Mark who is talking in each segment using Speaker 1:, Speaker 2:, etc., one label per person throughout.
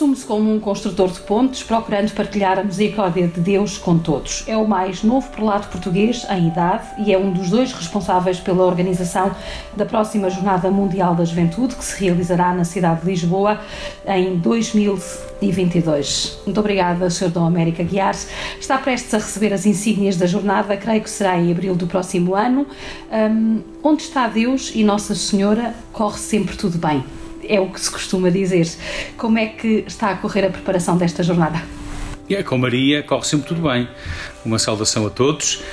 Speaker 1: Assume-se como um construtor de pontes, procurando partilhar a misericórdia de Deus com todos. É o mais novo prelado português em idade e é um dos dois responsáveis pela organização da próxima Jornada Mundial da Juventude, que se realizará na cidade de Lisboa em 2022. Muito obrigada, Sr. Dom América Guiar. Está prestes a receber as insígnias da jornada, creio que será em abril do próximo ano. Um, onde está Deus e Nossa Senhora, corre sempre tudo bem é o que se costuma dizer. Como é que está a correr a preparação desta jornada?
Speaker 2: É, com Maria corre sempre tudo bem. Uma saudação a todos.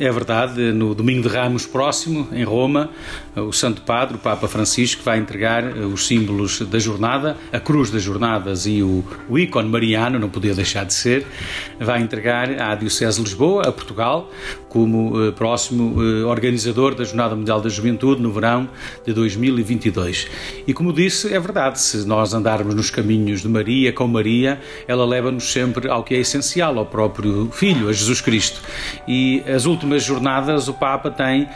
Speaker 2: É verdade, no domingo de Ramos próximo, em Roma, o Santo Padre, o Papa Francisco, vai entregar eh, os símbolos da jornada, a cruz das jornadas e o, o ícone mariano, não podia deixar de ser, vai entregar à Diocese de Lisboa, a Portugal, como eh, próximo eh, organizador da Jornada Mundial da Juventude no verão de 2022. E como disse, é verdade, se nós andarmos nos caminhos de Maria, com Maria, ela leva-nos sempre ao que é essencial, ao próprio Filho, a Jesus Cristo. E as últimas jornadas o Papa tem,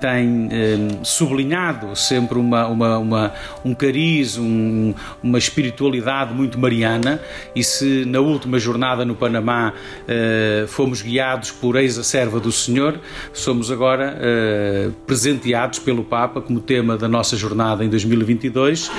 Speaker 2: tem eh, sublinhado sempre uma, uma, uma um cariz, um, uma espiritualidade muito mariana e se na última jornada no Panamá eh, fomos guiados por eis a serva do Senhor, somos agora eh, presenteados pelo Papa como tema da nossa jornada em 2022.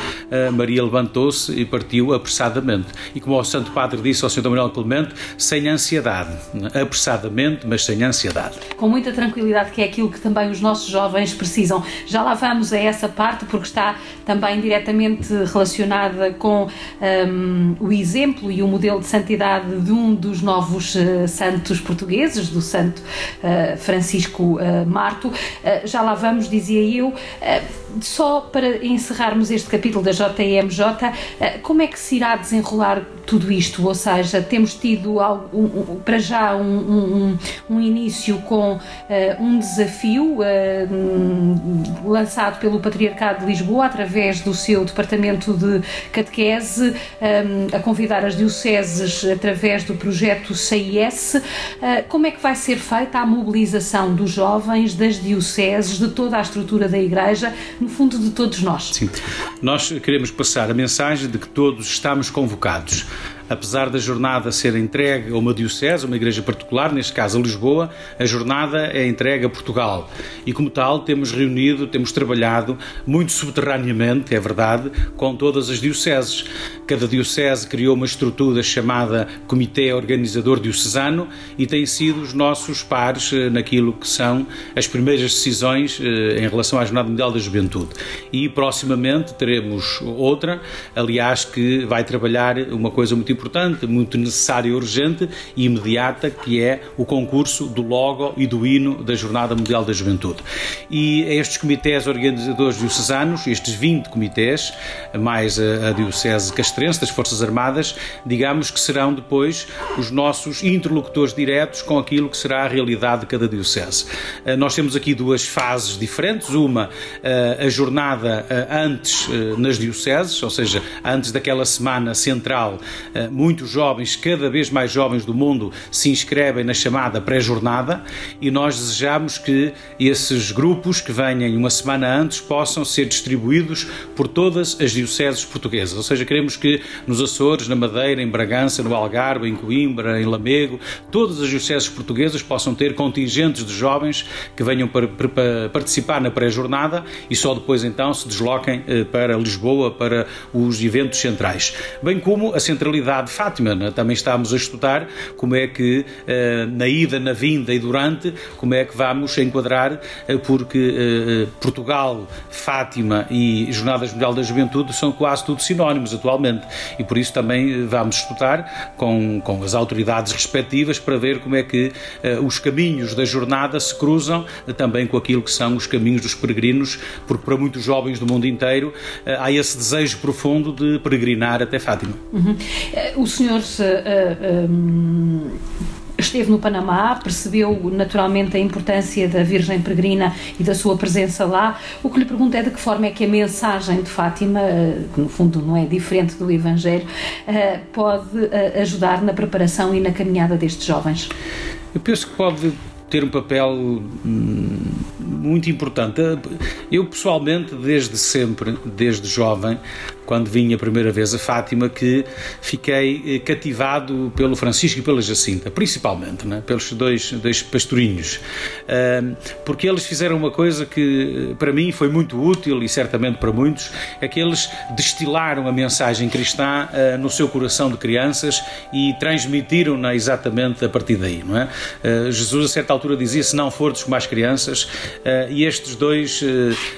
Speaker 2: Maria levantou-se e partiu apressadamente. E como o Santo Padre disse ao Sr. Manuel Clemente, sem ansiedade, apressadamente, mas sem ansiedade
Speaker 1: com muita tranquilidade, que é aquilo que também os nossos jovens precisam. Já lá vamos a essa parte, porque está também diretamente relacionada com um, o exemplo e o modelo de santidade de um dos novos uh, santos portugueses, do santo uh, Francisco uh, Marto. já lá vamos, dizia eu. só para encerrarmos este capítulo da JMJ, como é que se irá desenrolar tudo isto? Ou seja, temos tido algo, um, um, para já um, um início com uh, um desafio uh, lançado pelo Patriarcado de Lisboa através do seu departamento de catequese, um, a convidar as dioceses através do projeto CIS. Uh, como é que vai ser feita a mobilização dos jovens, das dioceses, de toda a estrutura da Igreja, no fundo de todos nós?
Speaker 2: Sim. Nós queremos passar a mensagem de que todos estamos convocados apesar da jornada ser entregue a uma diocese, uma igreja particular, neste caso a Lisboa, a jornada é entregue a Portugal. E como tal, temos reunido, temos trabalhado muito subterraneamente, é verdade, com todas as dioceses. Cada diocese criou uma estrutura chamada Comitê Organizador Diocesano e têm sido os nossos pares eh, naquilo que são as primeiras decisões eh, em relação à Jornada Mundial da Juventude. E proximamente teremos outra, aliás, que vai trabalhar uma coisa muito importante, muito necessária, urgente e imediata, que é o concurso do logo e do hino da Jornada Mundial da Juventude. E estes comitês organizadores diocesanos, estes 20 comitês, mais a, a Diocese Castrense das Forças Armadas, digamos que serão depois os nossos interlocutores diretos com aquilo que será a realidade de cada Diocese. Eh, nós temos aqui duas fases diferentes, uma eh, a jornada eh, antes nas Dioceses, ou seja, antes daquela semana central muitos jovens, cada vez mais jovens do mundo, se inscrevem na chamada pré-jornada e nós desejamos que esses grupos que venham uma semana antes possam ser distribuídos por todas as dioceses portuguesas. Ou seja, queremos que nos Açores, na Madeira, em Bragança, no Algarve, em Coimbra, em Lamego, todas as dioceses portuguesas possam ter contingentes de jovens que venham para, para participar na pré-jornada e só depois então se desloquem eh, para Lisboa, para os eventos centrais. Bem como a centralidade de Fátima. Né? Também estamos a estudar como é que eh, na ida, na vinda e durante, como é que vamos enquadrar, eh, porque eh, Portugal, Fátima e Jornadas Mundial da Juventude são quase tudo sinónimos atualmente e por isso também vamos estudar com, com as autoridades respectivas para ver como é que os caminhos da jornada se cruzam também com aquilo que são os caminhos dos peregrinos, porque para muitos jovens do mundo inteiro há esse desejo profundo de peregrinar até Fátima.
Speaker 1: Uhum. O senhor uh, uh, um, esteve no Panamá, percebeu naturalmente a importância da Virgem Peregrina e da sua presença lá. O que lhe pergunto é de que forma é que a mensagem de Fátima, que no fundo não é diferente do Evangelho, pode ajudar na preparação e na caminhada destes jovens?
Speaker 2: Eu penso que pode ter um papel hum, muito importante. Eu, pessoalmente, desde sempre, desde jovem, quando vim a primeira vez a Fátima, que fiquei cativado pelo Francisco e pela Jacinta, principalmente, né? pelos dois, dois pastorinhos, porque eles fizeram uma coisa que para mim foi muito útil e certamente para muitos, é que eles destilaram a mensagem cristã no seu coração de crianças e transmitiram-na exatamente a partir daí, não é? Jesus a certa altura dizia, se não fordes como as crianças, e estes dois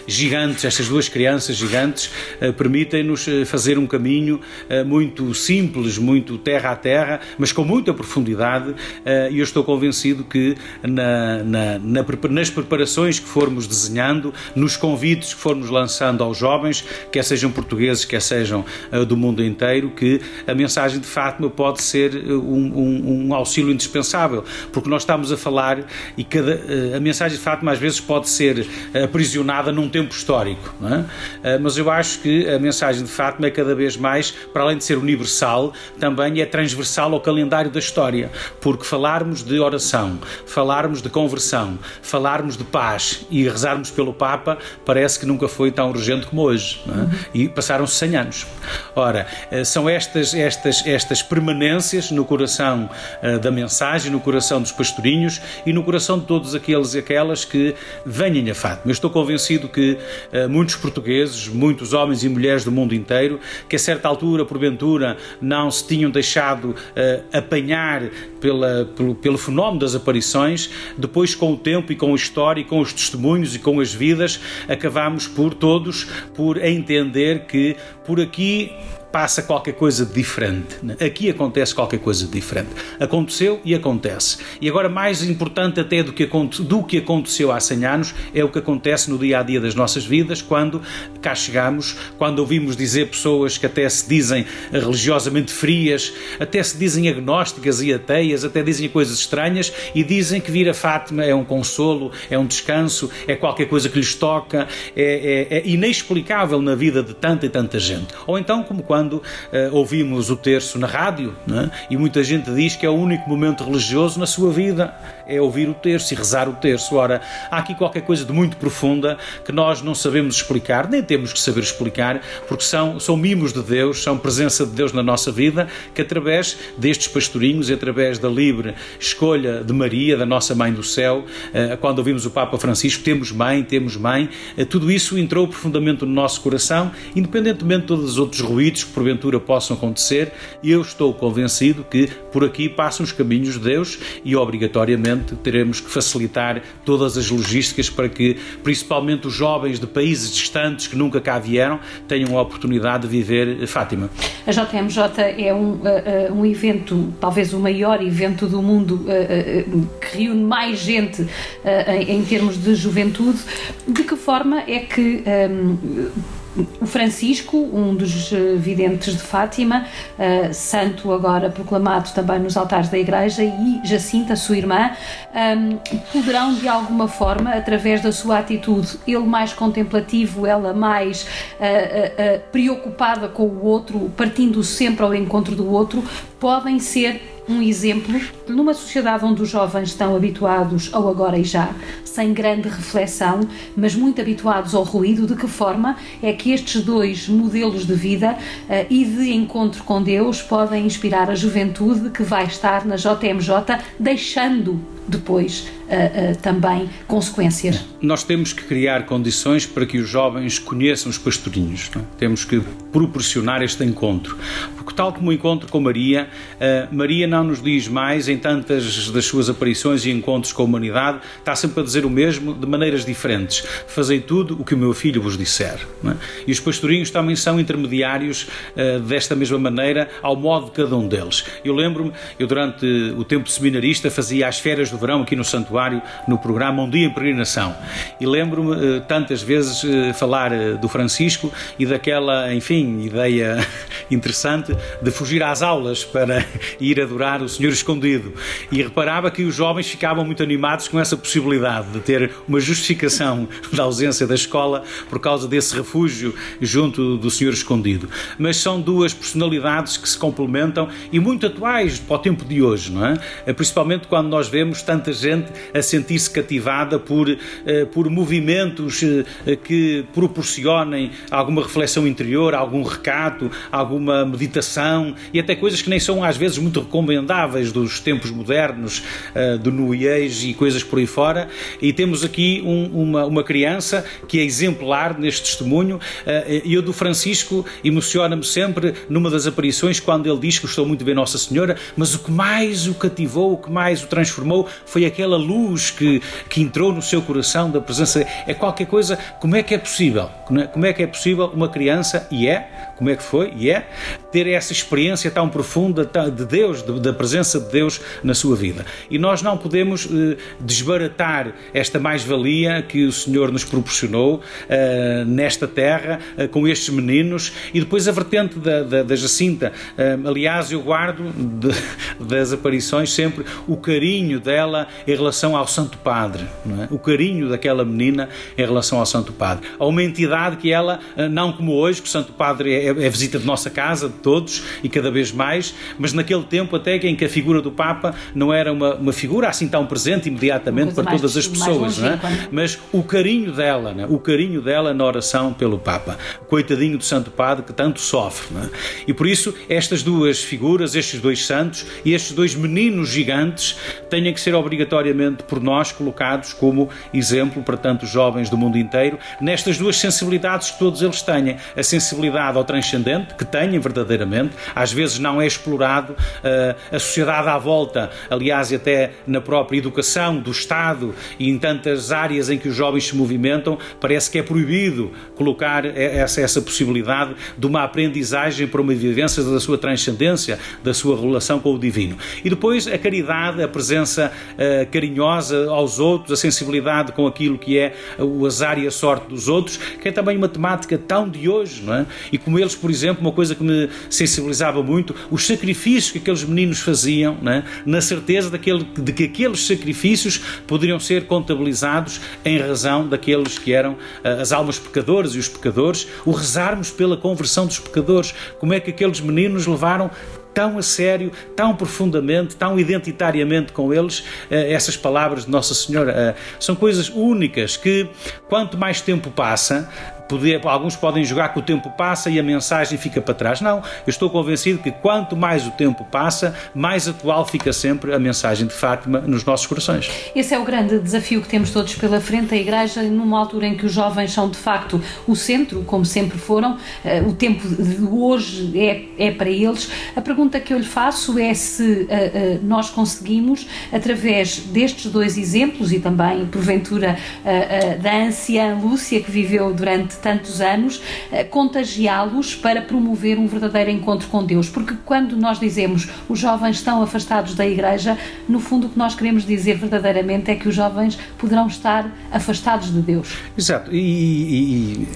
Speaker 2: gigantes, estas duas crianças gigantes, permitem-nos fazer um caminho muito simples, muito terra a terra, mas com muita profundidade, e eu estou convencido que na, na, na, nas preparações que formos desenhando, nos convites que formos lançando aos jovens, quer sejam portugueses, quer sejam do mundo inteiro, que a mensagem de Fátima pode ser um, um, um, auxílio indispensável, porque nós estamos a falar e cada, a mensagem de Fátima às vezes pode ser aprisionada num tempo histórico, é? mas eu acho que a mensagem de Fátima é cada vez mais, para além de ser universal, também é transversal ao calendário da história, porque falarmos de oração, falarmos de conversão, falarmos de paz e rezarmos pelo Papa parece que nunca foi tão urgente como hoje. É? E passaram-se 100 anos. Ora, eh, são estas, estas, estas permanências no coração uh, da mensagem, no coração dos pastorinhos e no coração de todos aqueles e aquelas que venham a Fátima. Eu estou convencido que uh, muitos portugueses, muitos homens e mulheres do mundo inteiro, que a certa altura, porventura, não se tinham deixado uh, apanhar pela, pelo, pelo fenómeno das aparições, depois com o tempo e com a história e com os testemunhos e com as vidas, acabamos por todos por entender que por aqui passa qualquer coisa diferente. Né? Aqui acontece qualquer coisa diferente. Aconteceu e acontece. E agora, mais importante até do que, do que aconteceu há 100 anos, é o que acontece no dia a dia das nossas vidas, quando cá chegamos, quando ouvimos dizer pessoas que até se dizem religiosamente frias, até se dizem agnósticas e ateias, até dizem coisas estranhas e dizem que vir a Fátima é um consolo, é um descanso, é qualquer coisa que lhes toca, é, é, é inexplicável na vida de tanta e tanta gente. Ou então, como quando quando uh, ouvimos o terço na rádio, é? e muita gente diz que é o único momento religioso na sua vida, é ouvir o terço e rezar o terço. Ora, há aqui qualquer coisa de muito profunda que nós não sabemos explicar, nem temos que saber explicar, porque são, são mimos de Deus, são presença de Deus na nossa vida, que através destes pastorinhos e através da livre escolha de Maria, da nossa Mãe do Céu, uh, quando ouvimos o Papa Francisco, temos mãe, temos mãe, uh, tudo isso entrou profundamente no nosso coração, independentemente de todos os outros ruídos porventura possam acontecer, eu estou convencido que por aqui passam os caminhos de Deus e obrigatoriamente teremos que facilitar todas as logísticas para que, principalmente os jovens de países distantes que nunca cá vieram, tenham a oportunidade de viver Fátima.
Speaker 1: A JMJ é um, uh, um evento, talvez o maior evento do mundo uh, uh, que reúne mais gente em, em, termos de juventude. De que forma é que um, o Francisco, um dos eh, videntes de Fátima, uh, santo agora proclamado também nos altares da Igreja, e Jacinta, sua irmã, um, poderão de alguma forma, através da sua atitude, ele mais contemplativo, ela mais uh, uh, preocupada com o outro, partindo sempre ao encontro do outro, podem ser um exemplo numa sociedade onde os jovens estão habituados ao agora e já, sem grande reflexão, mas muito habituados ao ruído, de que forma é que estes dois modelos de vida uh, e de encontro com Deus podem inspirar a juventude que vai estar na JMJ, deixando depois uh, uh, também consequências.
Speaker 2: Nós temos que criar condições para que os jovens conheçam os pastorinhos. É? Temos que proporcionar este encontro. Porque, tal como o encontro com Maria, uh, Maria não nos diz mais, em tantas das suas aparições e encontros com a humanidade, está sempre a dizer o mesmo de maneiras diferentes. Fazei tudo o que o meu filho vos disser. É? E os pastorinhos também são intermediários desta mesma maneira, ao modo de cada um deles. Eu lembro-me, eu durante o tempo seminarista fazia as férias do verão aqui no Santuário, no programa Um Dia em Peregrinação. E lembro-me tantas vezes falar do Francisco e daquela, enfim, ideia interessante de fugir às aulas para ir adorar o Senhor escondido. E reparava que os jovens ficavam muito animados com essa possibilidade de ter uma justificação da ausência da escola por causa desse refúgio junto do Senhor escondido. Mas são duas personalidades que se complementam e muito atuais para o tempo de hoje, não é? Principalmente quando nós vemos tanta gente a sentir-se cativada por, eh, por movimentos eh, que proporcionem alguma reflexão interior, algum recato, alguma meditação e até coisas que nem são às vezes muito recomendáveis dos tempos modernos, eh, do Age e coisas por aí fora. E temos aqui um, uma, uma criança que é exemplar neste testemunho e o do Francisco emociona-me sempre numa das aparições quando ele diz que estou muito bem Nossa Senhora, mas o que mais o cativou, o que mais o transformou foi aquela luz que, que entrou no seu coração da presença. É qualquer coisa. Como é que é possível? Como é que é possível uma criança, e é, como é que foi, e é, ter essa experiência tão profunda de Deus, da presença de Deus na sua vida? E nós não podemos eh, desbaratar esta mais-valia que o Senhor nos proporcionou eh, nesta terra, eh, com estes meninos, e depois a vertente da, da, da Jacinta. aliás, eu guardo de, das aparições sempre o carinho dela em relação ao Santo Padre, é? o carinho daquela menina em relação ao Santo Padre. A uma entidade que ela, não como hoje, que o Santo Padre é, é visita de nossa casa, todos e cada vez mais, mas naquele tempo até em que a figura do Papa não era uma, uma figura assim tão presente imediatamente para mais, todas as pessoas, não é? mas o carinho dela, é? o carinho dela na oração pelo Papa, coitadinho do Santo Padre que tanto sofre. É? E por isso estas duas figuras, estes dois santos e estes dois meninos gigantes têm que ser obrigatoriamente por nós colocados como exemplo para tantos jovens do mundo inteiro, nestas duas sensibilidades que todos eles têm. A sensibilidade ao transcendente, que têm verdadeiramente, às vezes não é explorado, uh, a sociedade à volta, aliás, até na própria educação do Estado e em tantas áreas em que os jovens se movimentam, parece que é proibido colocar essa, essa possibilidade de uma aprendizagem para uma vivência da sua transcendência, da sua relação com o divino. E depois a caridade, a presença uh, carinhosa aos outros, a sensibilidade com aquilo que é o azar e a sorte dos outros, que é também uma temática tão de hoje, não é? E como eles, por exemplo, uma coisa que me sensibilizava muito, os sacrifícios que aqueles meninos faziam, não é? na certeza daquele, de que aqueles sacrifícios poderiam ser contabilizados em razão daqueles que eram uh, as almas pecadoras e os pecadores, o rezarmos pela conversão dos pecadores, como é que aqueles meninos levaram tão a sério, tão profundamente, tão identitariamente com eles, eh, essas palavras de Nossa Senhora. Eh, são coisas únicas que, quanto mais tempo passa, poder, alguns podem jogar que o tempo passa e a mensagem fica para trás. Não, eu estou convencido que quanto mais o tempo passa, mais atual fica sempre a mensagem de Fátima nos nossos corações.
Speaker 1: Esse é o grande desafio que temos todos pela frente, a Igreja, numa altura em que os jovens são de facto o centro, como sempre foram, eh, o tempo de hoje é, é para eles. A pergunta que eu lhe faço é se uh, uh, nós conseguimos, através destes dois exemplos e também, porventura, da anciã Lúcia, que viveu durante tantos anos, eh, contagiá-los para promover um verdadeiro encontro com Deus. Porque quando nós dizemos os jovens estão afastados da igreja, no fundo o que nós queremos dizer verdadeiramente é que os jovens poderão estar afastados de Deus.
Speaker 2: Exato. E, e, e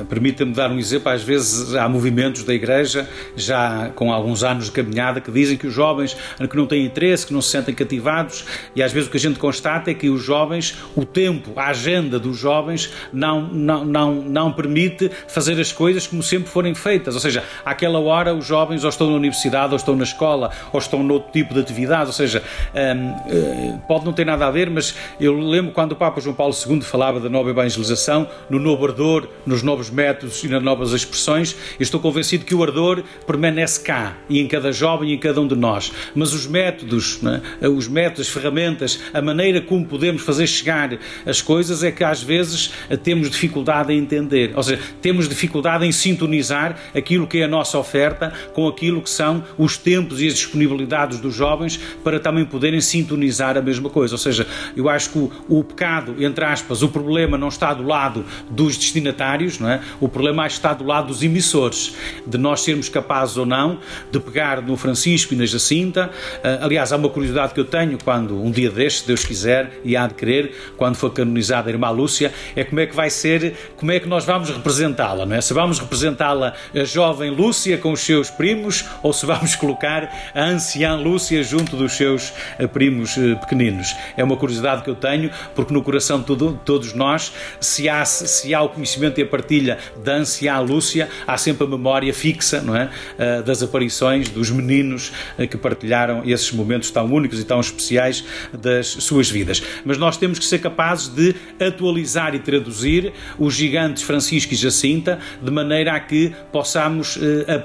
Speaker 2: uh, permita-me dar um exemplo. Às vezes há movimentos da igreja, já com alguns anos de caminhada, que dizem que os jovens que não têm interesse, que não se sentem cativados, e às vezes o que a gente constata é que os jovens, o tempo, a agenda dos jovens não, não, não, não não permite fazer as coisas como sempre forem feitas. Ou seja, àquela hora os jovens ou estão na universidade, ou estão na escola, ou estão noutro tipo de atividade. Ou seja, um, eh, pode não ter nada a ver, mas eu lembro quando o Papa João Paulo II falava da nova evangelização, no novo ardor, nos novos métodos e nas novas expressões. Eu estou convencido que o ardor permanece cá e em cada jovem e em cada um de nós. Mas os métodos, é? os métodos, as ferramentas, a maneira como podemos fazer chegar as coisas é que às vezes temos dificuldade em entender fazer. Ou seja, temos dificuldade em sintonizar aquilo que é a nossa oferta com aquilo que são os tempos e as disponibilidades dos jovens para também poderem sintonizar a mesma coisa. Ou seja, eu acho que o, o pecado, entre aspas, o problema não está do lado dos destinatários, não é? O problema está do lado dos emissores, de nós sermos capazes ou não de pegar no Francisco e na Jacinta. Uh, aliás, há uma curiosidade que eu tenho quando um dia deste, Deus quiser, e há de querer, quando for canonizada a irmã Lúcia, é como é que vai ser, como é que nós vamos representá-la, não é? Se vamos representá-la a jovem Lúcia com os seus primos ou se vamos colocar a anciã Lúcia junto dos seus eh, primos eh, pequeninos. É uma curiosidade que eu tenho, porque no coração de todos nós, se há, se há o conhecimento e a partilha da anciã Lúcia, há sempre a memória fixa, não é? Eh, das aparições dos meninos que partilharam esses momentos tão únicos e tão especiais das suas vidas. Mas nós temos que ser capazes de atualizar e traduzir os gigantes Francisco e Jacinta de maneira a que possamos eh,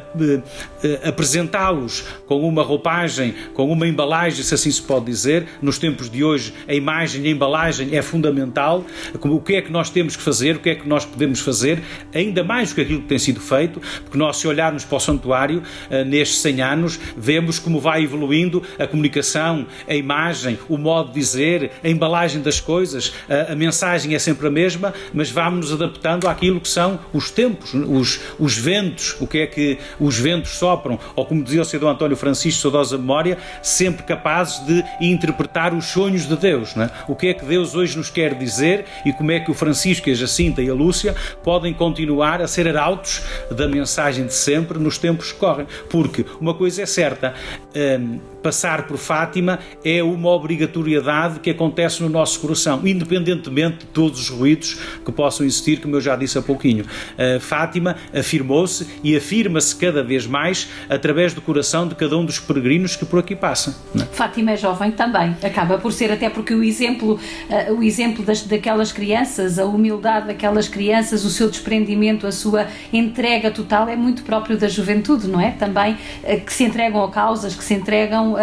Speaker 2: eh, apresentá-los com uma roupagem, com uma embalagem, se assim se pode dizer. Nos tempos de hoje, a imagem e a embalagem é fundamental. O que é que nós temos que fazer, o que é que nós podemos fazer, ainda mais do que aquilo que tem sido feito, porque nós, se olharmos para o santuário eh, nestes 100 anos, vemos como vai evoluindo a comunicação, a imagem, o modo de dizer, a embalagem das coisas, a, a mensagem é sempre a mesma, mas vamos nos adaptando àquilo que são os tempos, os, os ventos, o que é que os ventos sopram, ou como dizia o Sr. António Francisco, saudosa memória, sempre capazes de interpretar os sonhos de Deus. Não é? O que é que Deus hoje nos quer dizer e como é que o Francisco, a Jacinta e a Lúcia podem continuar a ser arautos da mensagem de sempre nos tempos que correm. Porque uma coisa é certa, hum, passar por Fátima é uma obrigatoriedade que acontece no nosso coração, independentemente de todos os ruídos que possam existir, como eu já disse há pouquinho. Uh, Fátima afirmou-se e afirma-se cada vez mais através do coração de cada um dos peregrinos que por aqui passam.
Speaker 1: É? Fátima é jovem também, acaba por ser, até porque o exemplo, uh, o exemplo das, daquelas crianças, a humildade daquelas crianças, o seu desprendimento, a sua entrega total é muito próprio da juventude, não é? Também uh, que se entregam a causas, que se entregam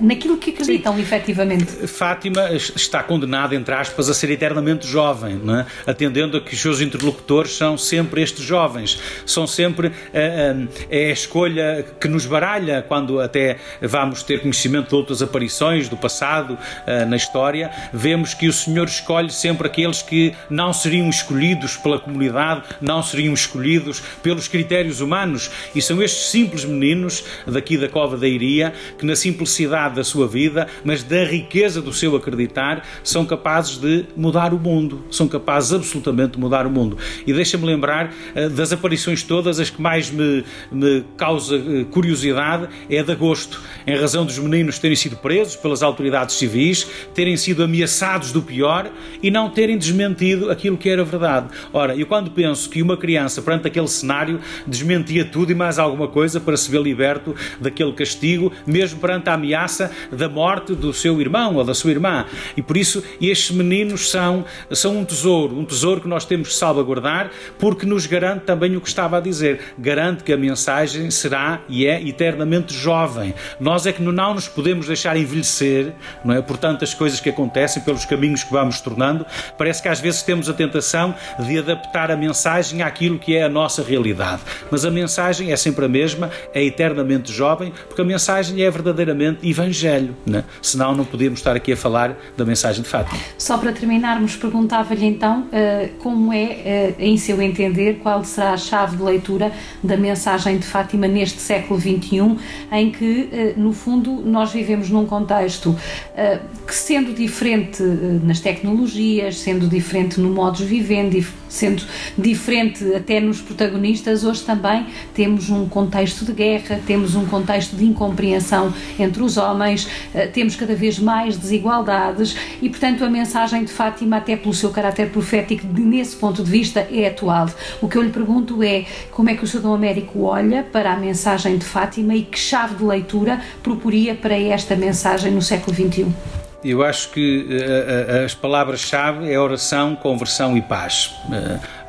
Speaker 1: naquilo que acreditam Sim. efetivamente.
Speaker 2: Fátima está condenada, entre aspas, a ser eternamente jovem, é? atendendo a que os seus interlocutores são sempre estes jovens, são sempre é a escolha que nos baralha quando até vamos ter conhecimento de outras aparições do passado na história, vemos que o Senhor escolhe sempre aqueles que não seriam escolhidos pela comunidade, não seriam escolhidos pelos critérios humanos, e são estes simples meninos daqui da Cova da Iria que na simplicidade da sua vida, mas da riqueza do seu acreditar, são capazes de mudar o mundo, são capazes absolutamente de mudar o mundo. E deixa-me lembrar uh, das aparições todas, as que mais me, me causa uh, curiosidade é de agosto, em razão dos meninos terem sido presos pelas autoridades civis, terem sido ameaçados do pior e não terem desmentido aquilo que era verdade. Ora, eu quando penso que uma criança, perante aquele cenário, desmentia tudo e mais alguma coisa para se ver liberto daquele castigo, mesmo perante a ameaça da morte do seu irmão ou da sua irmã. E por isso estes meninos são, são um tesouro, um tesouro que nós temos que salvaguardar, porque nos garante também o que estava a dizer. Garante que a mensagem será e é eternamente jovem. Nós é que não nos podemos deixar envelhecer, não é? Por tantas coisas que acontecem, pelos caminhos que vamos tornando. Parece que às vezes temos a tentação de adaptar a mensagem àquilo que é a nossa realidade. Mas a mensagem é sempre a mesma, é eternamente jovem, porque a mensagem mensagem é verdadeiramente evangelho, né? senão não podíamos estar aqui a falar da mensagem de Fátima.
Speaker 1: Só para terminarmos, perguntava-lhe então uh, como é, uh, em seu entender, qual será a chave de leitura da mensagem de Fátima neste século XXI, em que, uh, no fundo, nós vivemos num contexto que, sendo diferente nas tecnologias, sendo diferente no modo de viver, sendo diferente até nos protagonistas, hoje também temos um contexto de guerra, temos um contexto de incompreensão entre os homens, eh, temos cada vez mais desigualdades e, portanto, a mensagem de Fátima, até pelo seu caráter profético, nesse ponto de vista, é atual. O que eu lhe pergunto é como é que o Sudão Américo olha para a mensagem de Fátima e que chave de leitura proporia para esta mensagem no século XXI?
Speaker 2: Eu acho que uh, as palavras-chave é oração, conversão e paz.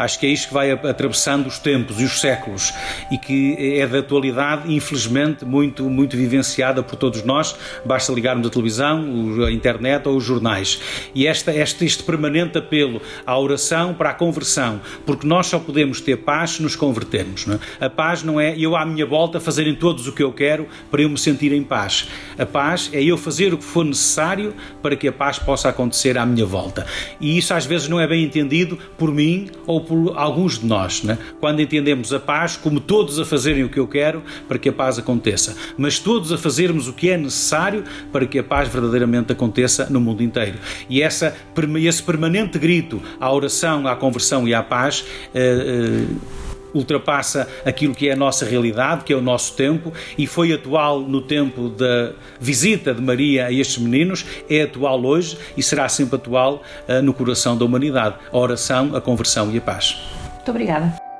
Speaker 2: Acho que é isto que vai atravessando os tempos e os séculos e que é da atualidade, infelizmente, muito, muito vivenciada por todos nós. Basta ligarmos a televisão, a internet ou os jornais. E esta, este, este permanente apelo à oração para a conversão, porque nós só podemos ter paz se nos convertermos. É? A paz não é eu à minha volta fazerem todos o que eu quero para eu me sentir em paz. A paz é eu fazer o que for necessário para que a paz possa acontecer à minha volta. E isso às vezes não é bem entendido por mim ou por alguns de nós, né? quando entendemos a paz como todos a fazerem o que eu quero para que a paz aconteça, mas todos a fazermos o que é necessário para que a paz verdadeiramente aconteça no mundo inteiro. E essa, esse permanente grito à oração, à conversão e à paz. Eh, eh, ultrapassa aquilo que é a nossa realidade, que é o nosso tempo, e foi atual no tempo da visita de Maria a estes meninos, é atual hoje e será sempre atual uh, no coração da humanidade. A oração, a conversão e a paz.
Speaker 1: Muito obrigada.